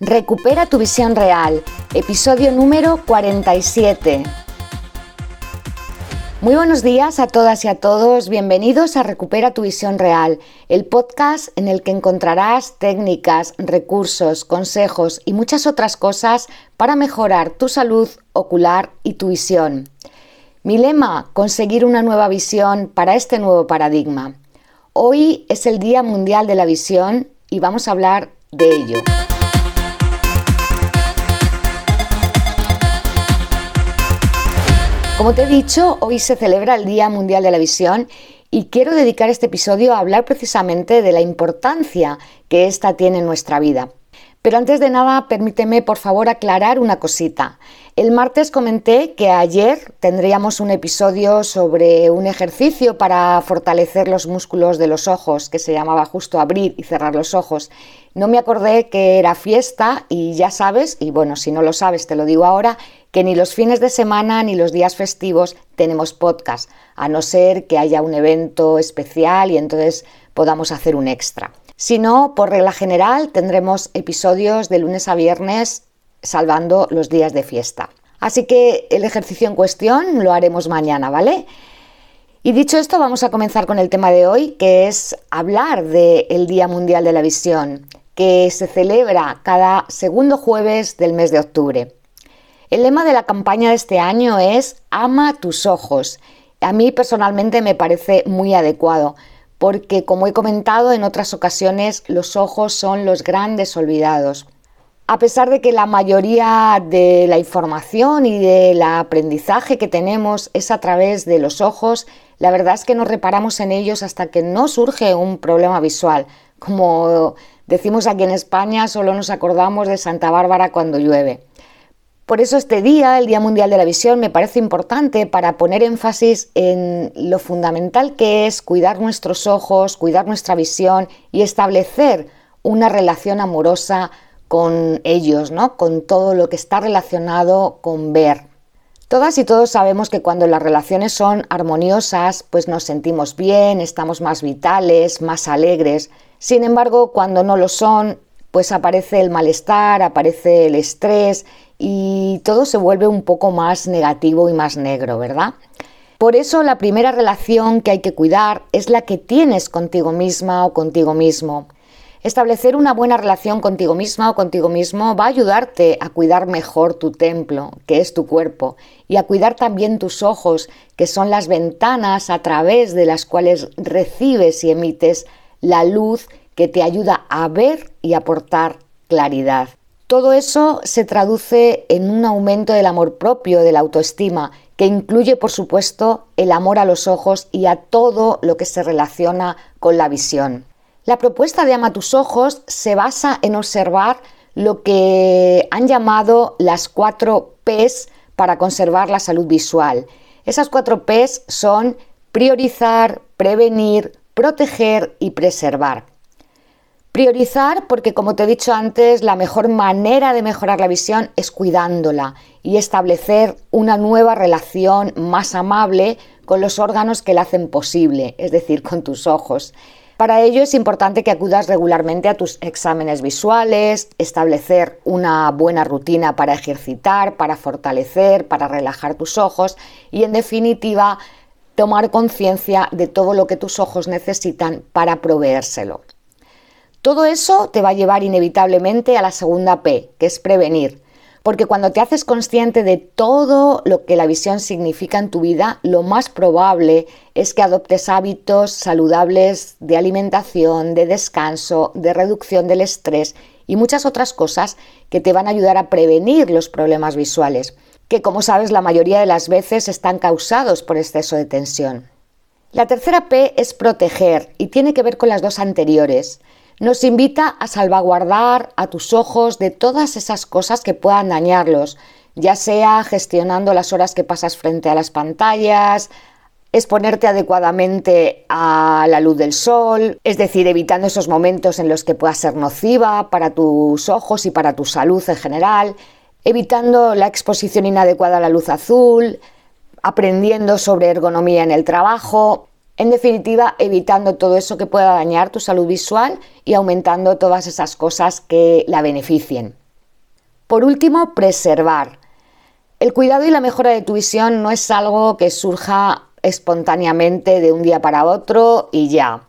Recupera tu visión real, episodio número 47. Muy buenos días a todas y a todos, bienvenidos a Recupera tu visión real, el podcast en el que encontrarás técnicas, recursos, consejos y muchas otras cosas para mejorar tu salud ocular y tu visión. Mi lema, conseguir una nueva visión para este nuevo paradigma. Hoy es el Día Mundial de la Visión y vamos a hablar de ello. Como te he dicho, hoy se celebra el Día Mundial de la Visión y quiero dedicar este episodio a hablar precisamente de la importancia que ésta tiene en nuestra vida. Pero antes de nada, permíteme por favor aclarar una cosita. El martes comenté que ayer tendríamos un episodio sobre un ejercicio para fortalecer los músculos de los ojos, que se llamaba justo abrir y cerrar los ojos. No me acordé que era fiesta y ya sabes, y bueno, si no lo sabes te lo digo ahora, que ni los fines de semana ni los días festivos tenemos podcast, a no ser que haya un evento especial y entonces podamos hacer un extra. Si no, por regla general tendremos episodios de lunes a viernes salvando los días de fiesta. Así que el ejercicio en cuestión lo haremos mañana, ¿vale? Y dicho esto, vamos a comenzar con el tema de hoy, que es hablar del Día Mundial de la Visión, que se celebra cada segundo jueves del mes de octubre. El lema de la campaña de este año es Ama tus ojos. A mí personalmente me parece muy adecuado, porque como he comentado en otras ocasiones, los ojos son los grandes olvidados. A pesar de que la mayoría de la información y del aprendizaje que tenemos es a través de los ojos, la verdad es que no reparamos en ellos hasta que no surge un problema visual. Como decimos aquí en España, solo nos acordamos de Santa Bárbara cuando llueve. Por eso este día, el Día Mundial de la Visión, me parece importante para poner énfasis en lo fundamental que es cuidar nuestros ojos, cuidar nuestra visión y establecer una relación amorosa con ellos, ¿no? Con todo lo que está relacionado con ver. Todas y todos sabemos que cuando las relaciones son armoniosas, pues nos sentimos bien, estamos más vitales, más alegres. Sin embargo, cuando no lo son, pues aparece el malestar, aparece el estrés y todo se vuelve un poco más negativo y más negro, ¿verdad? Por eso la primera relación que hay que cuidar es la que tienes contigo misma o contigo mismo. Establecer una buena relación contigo misma o contigo mismo va a ayudarte a cuidar mejor tu templo, que es tu cuerpo, y a cuidar también tus ojos, que son las ventanas a través de las cuales recibes y emites la luz que te ayuda a ver y aportar claridad. Todo eso se traduce en un aumento del amor propio, de la autoestima, que incluye, por supuesto, el amor a los ojos y a todo lo que se relaciona con la visión. La propuesta de Ama tus ojos se basa en observar lo que han llamado las cuatro Ps para conservar la salud visual. Esas cuatro Ps son priorizar, prevenir, proteger y preservar. Priorizar porque, como te he dicho antes, la mejor manera de mejorar la visión es cuidándola y establecer una nueva relación más amable con los órganos que la hacen posible, es decir, con tus ojos. Para ello es importante que acudas regularmente a tus exámenes visuales, establecer una buena rutina para ejercitar, para fortalecer, para relajar tus ojos y, en definitiva, tomar conciencia de todo lo que tus ojos necesitan para proveérselo. Todo eso te va a llevar inevitablemente a la segunda P, que es prevenir. Porque cuando te haces consciente de todo lo que la visión significa en tu vida, lo más probable es que adoptes hábitos saludables de alimentación, de descanso, de reducción del estrés y muchas otras cosas que te van a ayudar a prevenir los problemas visuales, que como sabes la mayoría de las veces están causados por exceso de tensión. La tercera P es proteger y tiene que ver con las dos anteriores nos invita a salvaguardar a tus ojos de todas esas cosas que puedan dañarlos, ya sea gestionando las horas que pasas frente a las pantallas, exponerte adecuadamente a la luz del sol, es decir, evitando esos momentos en los que pueda ser nociva para tus ojos y para tu salud en general, evitando la exposición inadecuada a la luz azul, aprendiendo sobre ergonomía en el trabajo, en definitiva, evitando todo eso que pueda dañar tu salud visual y aumentando todas esas cosas que la beneficien. Por último, preservar. El cuidado y la mejora de tu visión no es algo que surja espontáneamente de un día para otro y ya.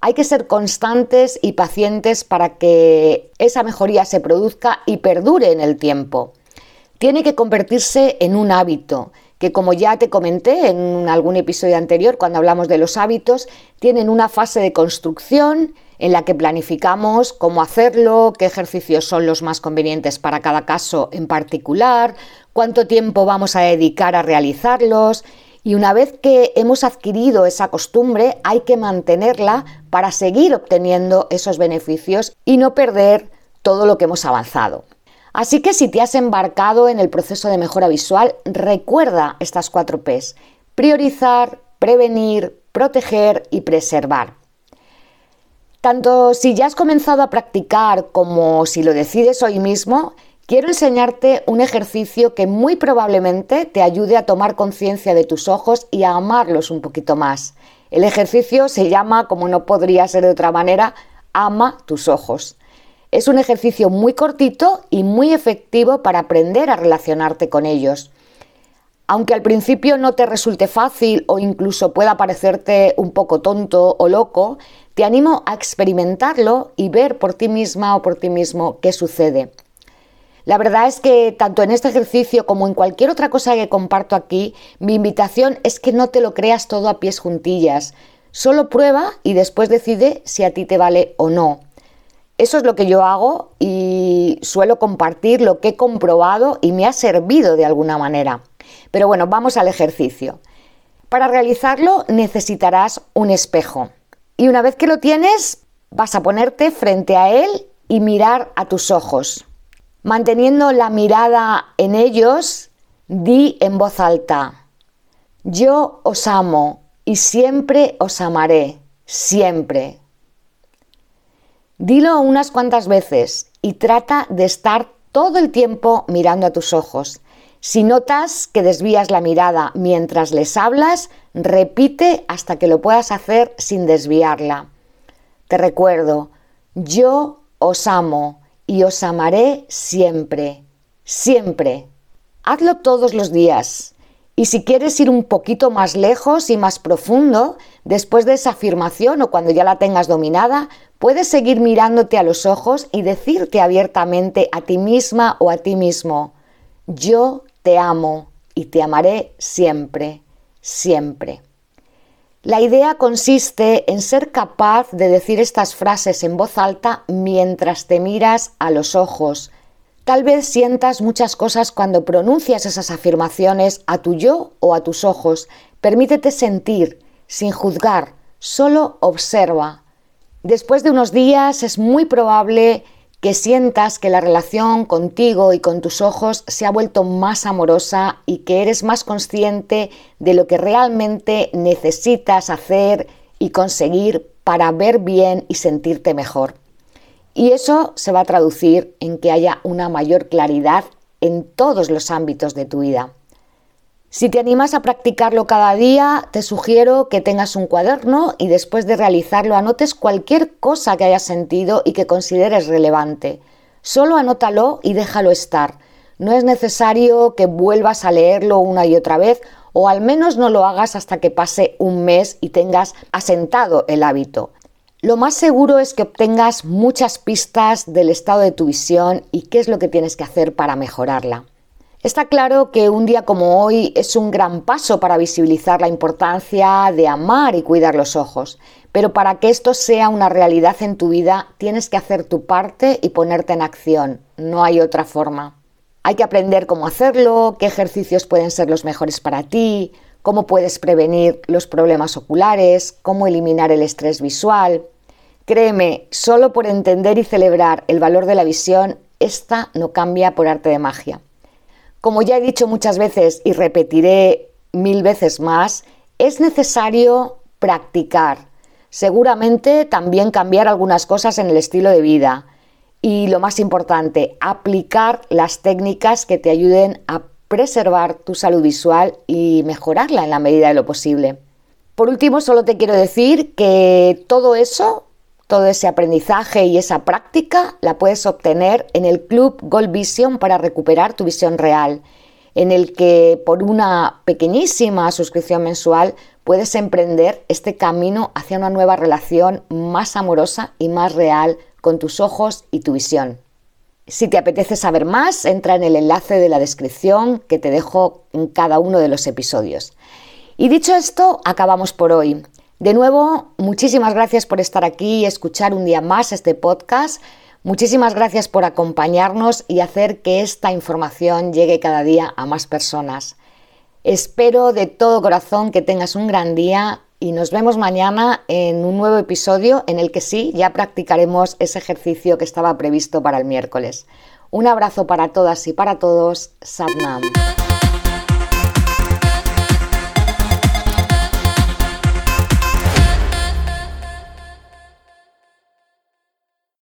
Hay que ser constantes y pacientes para que esa mejoría se produzca y perdure en el tiempo. Tiene que convertirse en un hábito, que como ya te comenté en algún episodio anterior cuando hablamos de los hábitos, tienen una fase de construcción en la que planificamos cómo hacerlo, qué ejercicios son los más convenientes para cada caso en particular, cuánto tiempo vamos a dedicar a realizarlos y una vez que hemos adquirido esa costumbre hay que mantenerla para seguir obteniendo esos beneficios y no perder todo lo que hemos avanzado. Así que si te has embarcado en el proceso de mejora visual, recuerda estas cuatro Ps. Priorizar, prevenir, proteger y preservar. Tanto si ya has comenzado a practicar como si lo decides hoy mismo, quiero enseñarte un ejercicio que muy probablemente te ayude a tomar conciencia de tus ojos y a amarlos un poquito más. El ejercicio se llama, como no podría ser de otra manera, ama tus ojos. Es un ejercicio muy cortito y muy efectivo para aprender a relacionarte con ellos. Aunque al principio no te resulte fácil o incluso pueda parecerte un poco tonto o loco, te animo a experimentarlo y ver por ti misma o por ti mismo qué sucede. La verdad es que tanto en este ejercicio como en cualquier otra cosa que comparto aquí, mi invitación es que no te lo creas todo a pies juntillas. Solo prueba y después decide si a ti te vale o no. Eso es lo que yo hago y suelo compartir lo que he comprobado y me ha servido de alguna manera. Pero bueno, vamos al ejercicio. Para realizarlo necesitarás un espejo. Y una vez que lo tienes, vas a ponerte frente a él y mirar a tus ojos. Manteniendo la mirada en ellos, di en voz alta, yo os amo y siempre os amaré, siempre. Dilo unas cuantas veces y trata de estar todo el tiempo mirando a tus ojos. Si notas que desvías la mirada mientras les hablas, repite hasta que lo puedas hacer sin desviarla. Te recuerdo, yo os amo y os amaré siempre, siempre. Hazlo todos los días. Y si quieres ir un poquito más lejos y más profundo, después de esa afirmación o cuando ya la tengas dominada, Puedes seguir mirándote a los ojos y decirte abiertamente a ti misma o a ti mismo, yo te amo y te amaré siempre, siempre. La idea consiste en ser capaz de decir estas frases en voz alta mientras te miras a los ojos. Tal vez sientas muchas cosas cuando pronuncias esas afirmaciones a tu yo o a tus ojos. Permítete sentir, sin juzgar, solo observa, Después de unos días es muy probable que sientas que la relación contigo y con tus ojos se ha vuelto más amorosa y que eres más consciente de lo que realmente necesitas hacer y conseguir para ver bien y sentirte mejor. Y eso se va a traducir en que haya una mayor claridad en todos los ámbitos de tu vida. Si te animas a practicarlo cada día, te sugiero que tengas un cuaderno y después de realizarlo anotes cualquier cosa que hayas sentido y que consideres relevante. Solo anótalo y déjalo estar. No es necesario que vuelvas a leerlo una y otra vez o al menos no lo hagas hasta que pase un mes y tengas asentado el hábito. Lo más seguro es que obtengas muchas pistas del estado de tu visión y qué es lo que tienes que hacer para mejorarla. Está claro que un día como hoy es un gran paso para visibilizar la importancia de amar y cuidar los ojos, pero para que esto sea una realidad en tu vida tienes que hacer tu parte y ponerte en acción, no hay otra forma. Hay que aprender cómo hacerlo, qué ejercicios pueden ser los mejores para ti, cómo puedes prevenir los problemas oculares, cómo eliminar el estrés visual. Créeme, solo por entender y celebrar el valor de la visión, esta no cambia por arte de magia. Como ya he dicho muchas veces y repetiré mil veces más, es necesario practicar. Seguramente también cambiar algunas cosas en el estilo de vida. Y lo más importante, aplicar las técnicas que te ayuden a preservar tu salud visual y mejorarla en la medida de lo posible. Por último, solo te quiero decir que todo eso Todo ese aprendizaje y esa práctica la puedes obtener en el Club Gold Vision para recuperar tu visión real, en el que por una pequeñísima suscripción mensual puedes emprender este camino hacia una nueva relación más amorosa y más real con tus ojos y tu visión. Si te apetece saber más, entra en el enlace de la descripción que te dejo en cada uno de los episodios. Y dicho esto, acabamos por hoy. De nuevo, muchísimas gracias por estar aquí y escuchar un día más este podcast. Muchísimas gracias por acompañarnos y hacer que esta información llegue cada día a más personas. Espero de todo corazón que tengas un gran día y nos vemos mañana en un nuevo episodio en el que sí, ya practicaremos ese ejercicio que estaba previsto para el miércoles. Un abrazo para todas y para todos. Satnam.